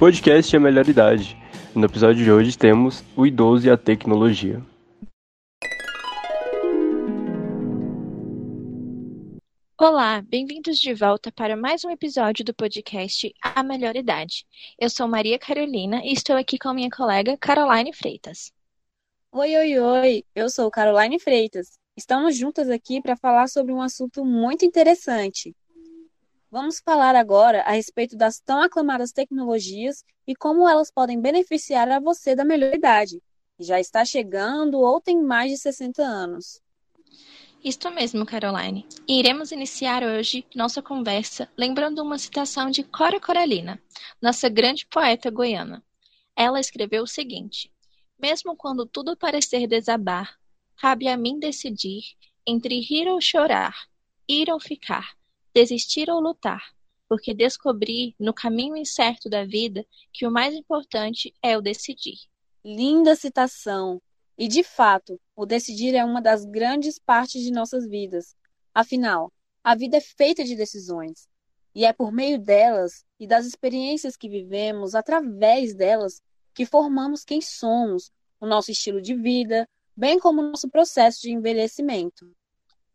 Podcast é a melhor idade. No episódio de hoje temos o idoso e a tecnologia. Olá, bem-vindos de volta para mais um episódio do podcast A Melhor Idade. Eu sou Maria Carolina e estou aqui com minha colega Caroline Freitas. Oi, oi, oi! Eu sou Caroline Freitas. Estamos juntas aqui para falar sobre um assunto muito interessante. Vamos falar agora a respeito das tão aclamadas tecnologias e como elas podem beneficiar a você da melhor idade, que já está chegando ou tem mais de 60 anos. Isto mesmo, Caroline. E iremos iniciar hoje nossa conversa lembrando uma citação de Cora Coralina, nossa grande poeta goiana. Ela escreveu o seguinte: Mesmo quando tudo parecer desabar, cabe a mim decidir entre rir ou chorar, ir ou ficar, desistir ou lutar, porque descobri no caminho incerto da vida que o mais importante é o decidir. Linda citação! E, de fato, o decidir é uma das grandes partes de nossas vidas. Afinal, a vida é feita de decisões. E é por meio delas e das experiências que vivemos, através delas, que formamos quem somos, o nosso estilo de vida, bem como o nosso processo de envelhecimento.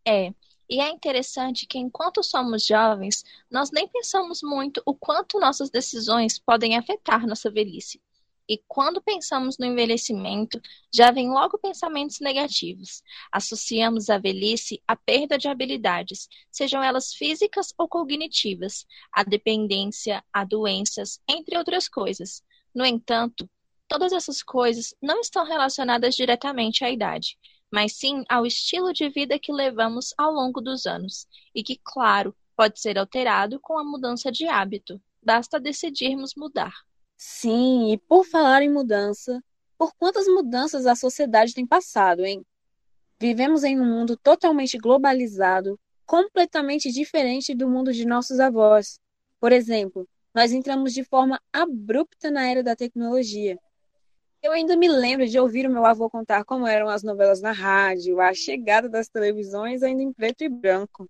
É, e é interessante que enquanto somos jovens, nós nem pensamos muito o quanto nossas decisões podem afetar nossa velhice. E quando pensamos no envelhecimento, já vem logo pensamentos negativos. Associamos a velhice à perda de habilidades, sejam elas físicas ou cognitivas, à dependência, a doenças, entre outras coisas. No entanto, todas essas coisas não estão relacionadas diretamente à idade, mas sim ao estilo de vida que levamos ao longo dos anos, e que, claro, pode ser alterado com a mudança de hábito. Basta decidirmos mudar. Sim, e por falar em mudança, por quantas mudanças a sociedade tem passado, hein? Vivemos em um mundo totalmente globalizado, completamente diferente do mundo de nossos avós. Por exemplo, nós entramos de forma abrupta na era da tecnologia. Eu ainda me lembro de ouvir o meu avô contar como eram as novelas na rádio, a chegada das televisões ainda em preto e branco.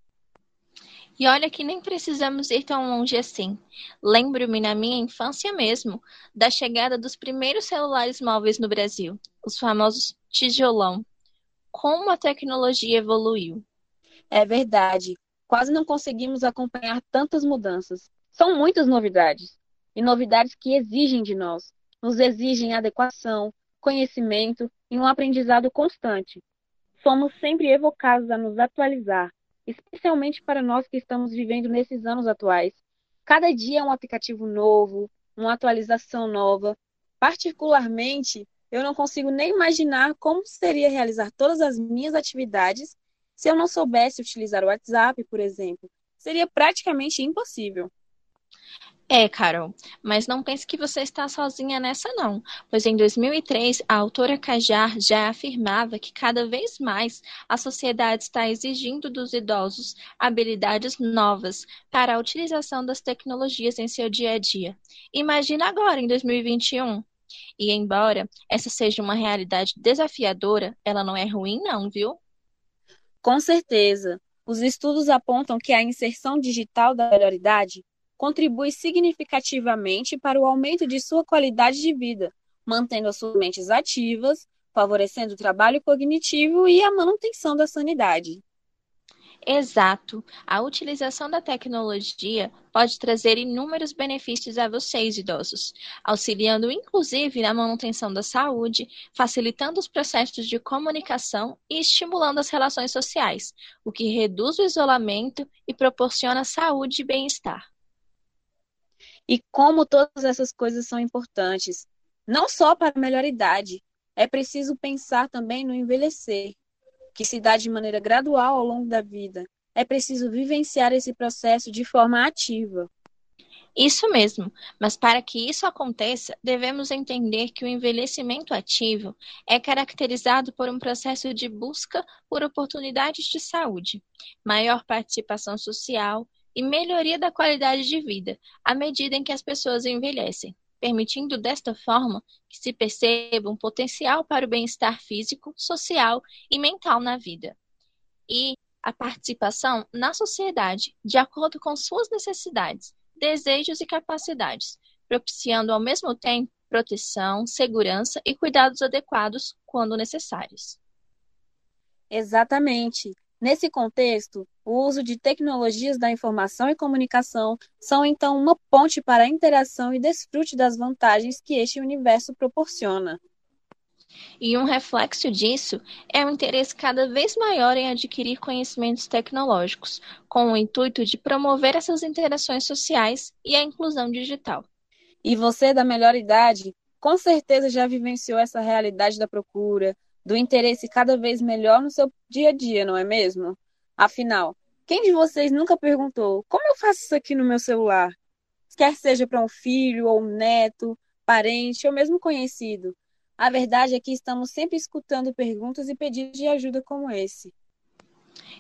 E olha que nem precisamos ir tão longe assim. Lembro-me na minha infância mesmo da chegada dos primeiros celulares móveis no Brasil, os famosos tijolão. Como a tecnologia evoluiu. É verdade. Quase não conseguimos acompanhar tantas mudanças. São muitas novidades. E novidades que exigem de nós. Nos exigem adequação, conhecimento e um aprendizado constante. Somos sempre evocados a nos atualizar, especialmente para nós que estamos vivendo nesses anos atuais. Cada dia é um aplicativo novo, uma atualização nova. Particularmente, eu não consigo nem imaginar como seria realizar todas as minhas atividades se eu não soubesse utilizar o WhatsApp, por exemplo. Seria praticamente impossível. É, Carol, mas não pense que você está sozinha nessa não, pois em 2003 a autora Kajar já afirmava que cada vez mais a sociedade está exigindo dos idosos habilidades novas para a utilização das tecnologias em seu dia a dia. Imagina agora em 2021. E embora essa seja uma realidade desafiadora, ela não é ruim não, viu? Com certeza. Os estudos apontam que a inserção digital da melhor idade contribui significativamente para o aumento de sua qualidade de vida, mantendo as suas mentes ativas, favorecendo o trabalho cognitivo e a manutenção da sanidade. Exato. A utilização da tecnologia pode trazer inúmeros benefícios a vocês, idosos, auxiliando inclusive na manutenção da saúde, facilitando os processos de comunicação e estimulando as relações sociais, o que reduz o isolamento e proporciona saúde e bem-estar. E como todas essas coisas são importantes, não só para a melhor idade, é preciso pensar também no envelhecer, que se dá de maneira gradual ao longo da vida. É preciso vivenciar esse processo de forma ativa. Isso mesmo, mas para que isso aconteça, devemos entender que o envelhecimento ativo é caracterizado por um processo de busca por oportunidades de saúde, maior participação social, e melhoria da qualidade de vida à medida em que as pessoas envelhecem, permitindo desta forma que se perceba um potencial para o bem-estar físico, social e mental na vida. E a participação na sociedade, de acordo com suas necessidades, desejos e capacidades, propiciando ao mesmo tempo proteção, segurança e cuidados adequados quando necessários. Exatamente. Nesse contexto, o uso de tecnologias da informação e comunicação são então uma ponte para a interação e desfrute das vantagens que este universo proporciona. E um reflexo disso é o interesse cada vez maior em adquirir conhecimentos tecnológicos, com o intuito de promover essas interações sociais e a inclusão digital. E você, da melhor idade, com certeza já vivenciou essa realidade da procura, do interesse cada vez melhor no seu dia a dia, não é mesmo? Afinal, quem de vocês nunca perguntou como eu faço isso aqui no meu celular? Quer seja para um filho ou um neto, parente ou mesmo conhecido. A verdade é que estamos sempre escutando perguntas e pedidos de ajuda como esse.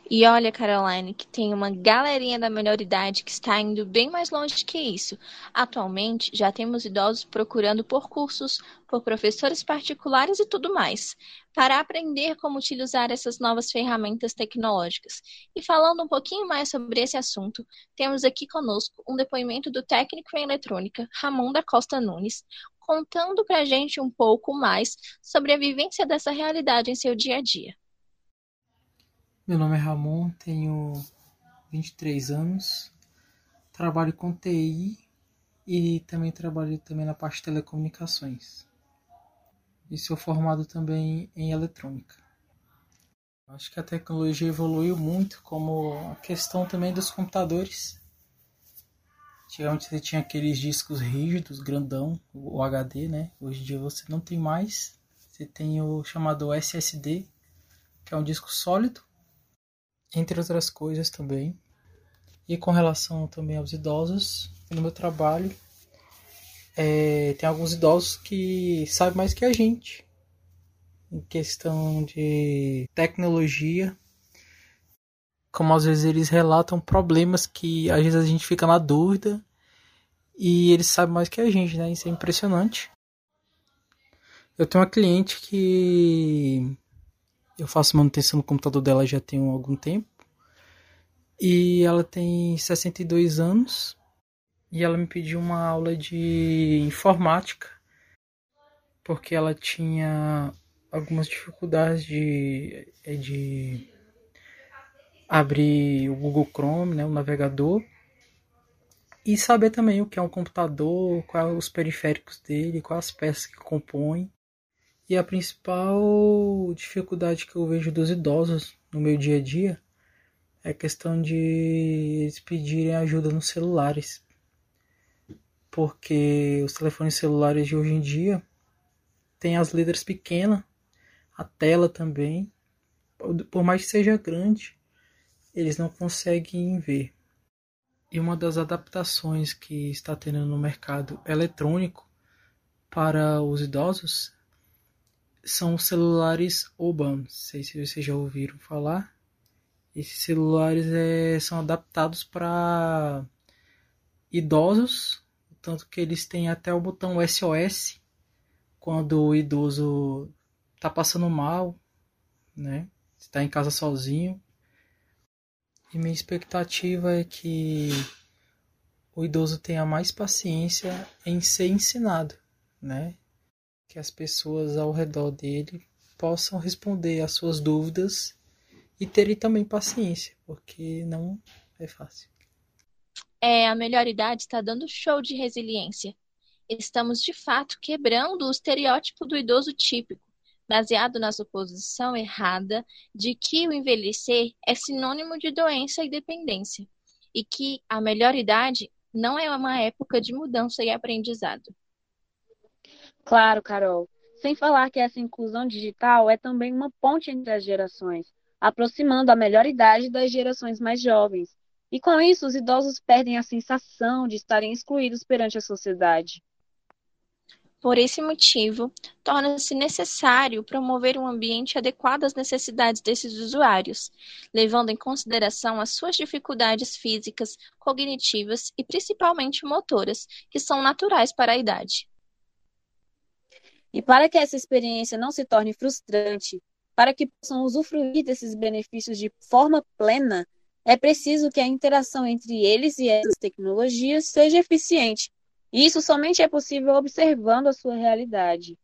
E olha, Caroline, que tem uma galerinha da melhor idade que está indo bem mais longe que isso. Atualmente, já temos idosos procurando por cursos, por professores particulares e tudo mais, para aprender como utilizar essas novas ferramentas tecnológicas. E falando um pouquinho mais sobre esse assunto, temos aqui conosco um depoimento do técnico em eletrônica, Ramon da Costa Nunes, contando para a gente um pouco mais sobre a vivência dessa realidade em seu dia a dia. Meu nome é Ramon, tenho 23 anos, trabalho com TI e também trabalho também na parte de telecomunicações. E sou formado também em eletrônica. Acho que a tecnologia evoluiu muito, como a questão também dos computadores. Antigamente você tinha aqueles discos rígidos, grandão, o HD, né? Hoje em dia você não tem mais. Você tem o chamado SSD, que é um disco sólido, entre outras coisas também. E com relação também aos idosos, no meu trabalho, é, tem alguns idosos que sabem mais que a gente em questão de tecnologia. Como às vezes eles relatam problemas que às vezes a gente fica na dúvida e eles sabem mais que a gente, né? Isso é impressionante. Eu tenho uma cliente que eu faço manutenção no computador dela já tem algum tempo. E ela tem 62 anos. E ela me pediu uma aula de informática. Porque ela tinha algumas dificuldades de, é, de abrir o Google Chrome, né, o navegador. E saber também o que é um computador, quais os periféricos dele, quais as peças que compõem. E a principal dificuldade que eu vejo dos idosos no meu dia a dia é a questão de eles pedirem ajuda nos celulares. Porque os telefones celulares de hoje em dia têm as letras pequenas, a tela também. Por mais que seja grande, eles não conseguem ver. E uma das adaptações que está tendo no mercado eletrônico para os idosos são os celulares Oban. Não sei se vocês já ouviram falar. Esses celulares é, são adaptados para idosos, tanto que eles têm até o botão SOS quando o idoso está passando mal, né? Está em casa sozinho. E minha expectativa é que o idoso tenha mais paciência em ser ensinado, né? Que as pessoas ao redor dele possam responder às suas dúvidas e terem também paciência, porque não é fácil. É, a melhor idade está dando show de resiliência. Estamos de fato quebrando o estereótipo do idoso típico, baseado na suposição errada de que o envelhecer é sinônimo de doença e dependência, e que a melhor idade não é uma época de mudança e aprendizado. Claro, Carol. Sem falar que essa inclusão digital é também uma ponte entre as gerações, aproximando a melhor idade das gerações mais jovens. E com isso, os idosos perdem a sensação de estarem excluídos perante a sociedade. Por esse motivo, torna-se necessário promover um ambiente adequado às necessidades desses usuários, levando em consideração as suas dificuldades físicas, cognitivas e principalmente motoras, que são naturais para a idade. E para que essa experiência não se torne frustrante, para que possam usufruir desses benefícios de forma plena, é preciso que a interação entre eles e essas tecnologias seja eficiente E isso somente é possível observando a sua realidade.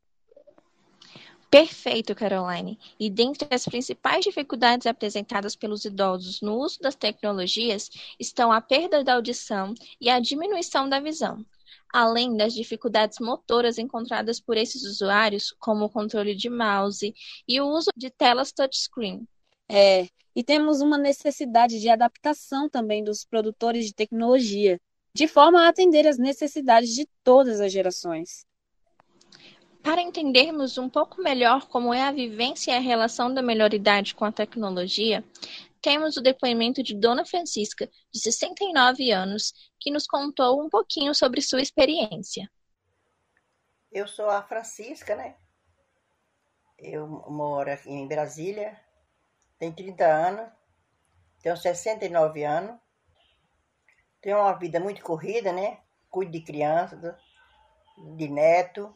Perfeito, Caroline. E dentre as principais dificuldades apresentadas pelos idosos no uso das tecnologias estão a perda da audição e a diminuição da visão, além das dificuldades motoras encontradas por esses usuários, como o controle de mouse e o uso de telas touchscreen. É, e temos uma necessidade de adaptação também dos produtores de tecnologia, de forma a atender às necessidades de todas as gerações. Para entendermos um pouco melhor como é a vivência e a relação da melhoridade com a tecnologia, temos o depoimento de Dona Francisca, de 69 anos, que nos contou um pouquinho sobre sua experiência. Eu sou a Francisca, né? Eu moro aqui em Brasília, tenho 30 anos, tenho 69 anos, tenho uma vida muito corrida, né? Cuido de crianças, de neto,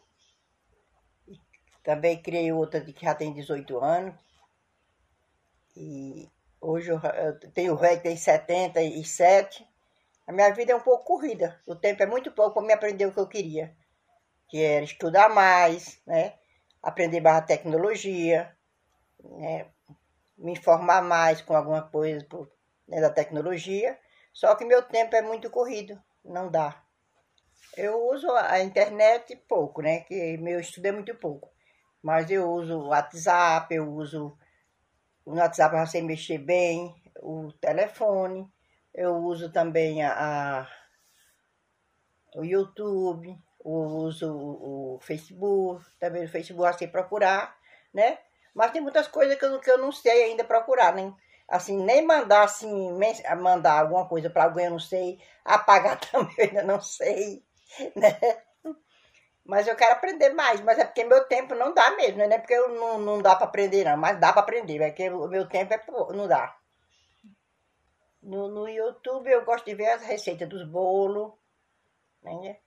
também criei outra que já tem 18 anos. E hoje eu, eu tenho velho tem 77. A minha vida é um pouco corrida. O tempo é muito pouco para me aprender o que eu queria. Que era estudar mais, né? Aprender mais tecnologia, né? me informar mais com alguma coisa né, da tecnologia. Só que meu tempo é muito corrido, não dá. Eu uso a internet pouco, né? Que meu estudo é muito pouco. Mas eu uso o WhatsApp, eu uso o WhatsApp para você mexer bem, o telefone, eu uso também a, a o YouTube, eu uso o, o, Facebook, também o Facebook assim procurar, né? Mas tem muitas coisas que eu, que eu não sei ainda procurar, nem assim, nem mandar assim, mandar alguma coisa para alguém eu não sei, apagar também eu ainda não sei, né? Mas eu quero aprender mais, mas é porque meu tempo não dá mesmo, né? não é porque eu não, não dá para aprender, não, mas dá para aprender, é porque o meu tempo é não dá. No, no YouTube eu gosto de ver as receitas dos bolos, né?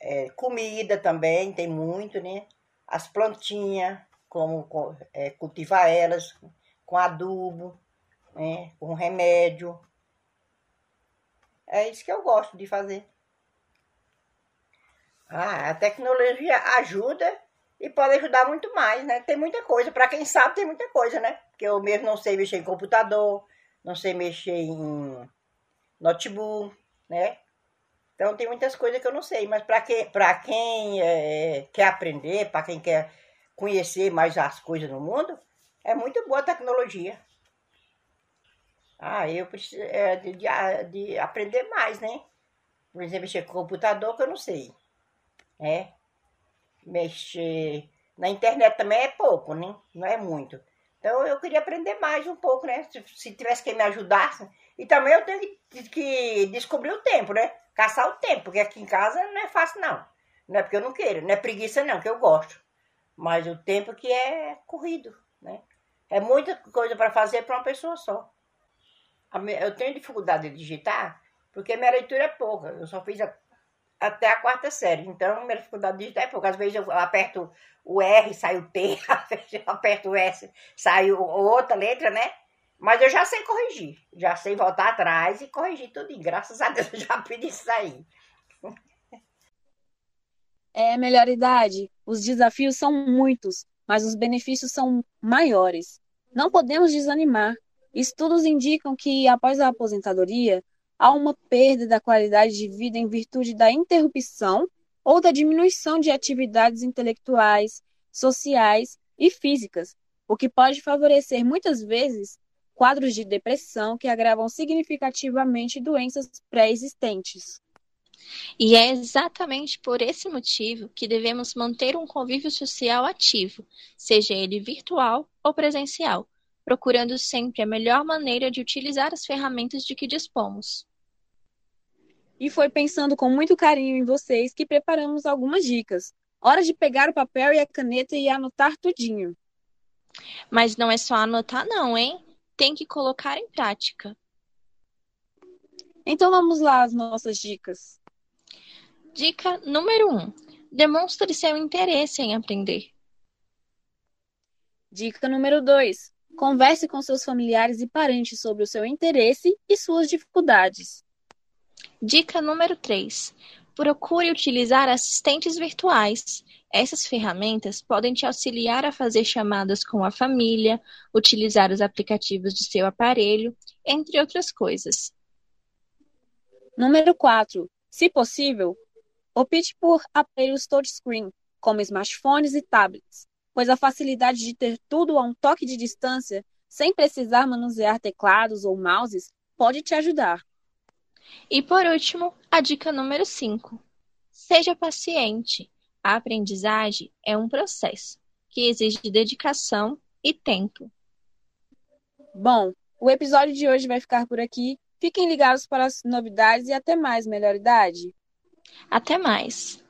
É, comida também, tem muito, né? As plantinhas, como é, cultivar elas com adubo, né? com remédio. É isso que eu gosto de fazer. Ah, a tecnologia ajuda e pode ajudar muito mais, né? Tem muita coisa. Para quem sabe, tem muita coisa, né? Porque eu mesmo não sei mexer em computador, não sei mexer em notebook, né? Então tem muitas coisas que eu não sei, mas para quem, pra quem é, quer aprender, para quem quer conhecer mais as coisas no mundo, é muito boa a tecnologia. Ah, eu preciso é, de, de, de aprender mais, né? Por exemplo, mexer com computador que eu não sei né? Mexer na internet também é pouco, né? Não é muito. Então eu queria aprender mais um pouco, né? Se, se tivesse quem me ajudasse. E também eu tenho que, que, descobrir o tempo, né? Caçar o tempo, porque aqui em casa não é fácil, não. Não é porque eu não quero, não é preguiça, não, que eu gosto. Mas o tempo que é corrido, né? É muita coisa para fazer para uma pessoa só. Eu tenho dificuldade de digitar, porque minha leitura é pouca. Eu só fiz a até a quarta série. Então, minha dificuldade de digitar é pouco. Às vezes eu aperto o R, sai o T, às vezes eu aperto o S, sai outra letra, né? Mas eu já sei corrigir. Já sei voltar atrás e corrigir tudo. Graças a Deus eu já pedi isso aí. É, melhor idade. Os desafios são muitos, mas os benefícios são maiores. Não podemos desanimar. Estudos indicam que, após a aposentadoria, há uma perda da qualidade de vida em virtude da interrupção ou da diminuição de atividades intelectuais, sociais e físicas, o que pode favorecer muitas vezes quadros de depressão que agravam significativamente doenças pré-existentes. E é exatamente por esse motivo que devemos manter um convívio social ativo, seja ele virtual ou presencial, procurando sempre a melhor maneira de utilizar as ferramentas de que dispomos. E foi pensando com muito carinho em vocês que preparamos algumas dicas. Hora de pegar o papel e a caneta e anotar tudinho. Mas não é só anotar não, hein? Tem que colocar em prática. Então vamos lá as nossas dicas. Dica número 1. Um, demonstre seu interesse em aprender. Dica número 2. Converse com seus familiares e parentes sobre o seu interesse e suas dificuldades. Dica número 3. Procure utilizar assistentes virtuais. Essas ferramentas podem te auxiliar a fazer chamadas com a família, utilizar os aplicativos de seu aparelho, entre outras coisas. Número 4. Se possível, opte por aparelhos touchscreen, como smartphones e tablets, pois a facilidade de ter tudo a um toque de distância, sem precisar manusear teclados ou mouses, pode te ajudar. E por último, a dica número 5. Seja paciente. A aprendizagem é um processo que exige dedicação e tempo. Bom, o episódio de hoje vai ficar por aqui. Fiquem ligados para as novidades e até mais, melhor idade. Até mais.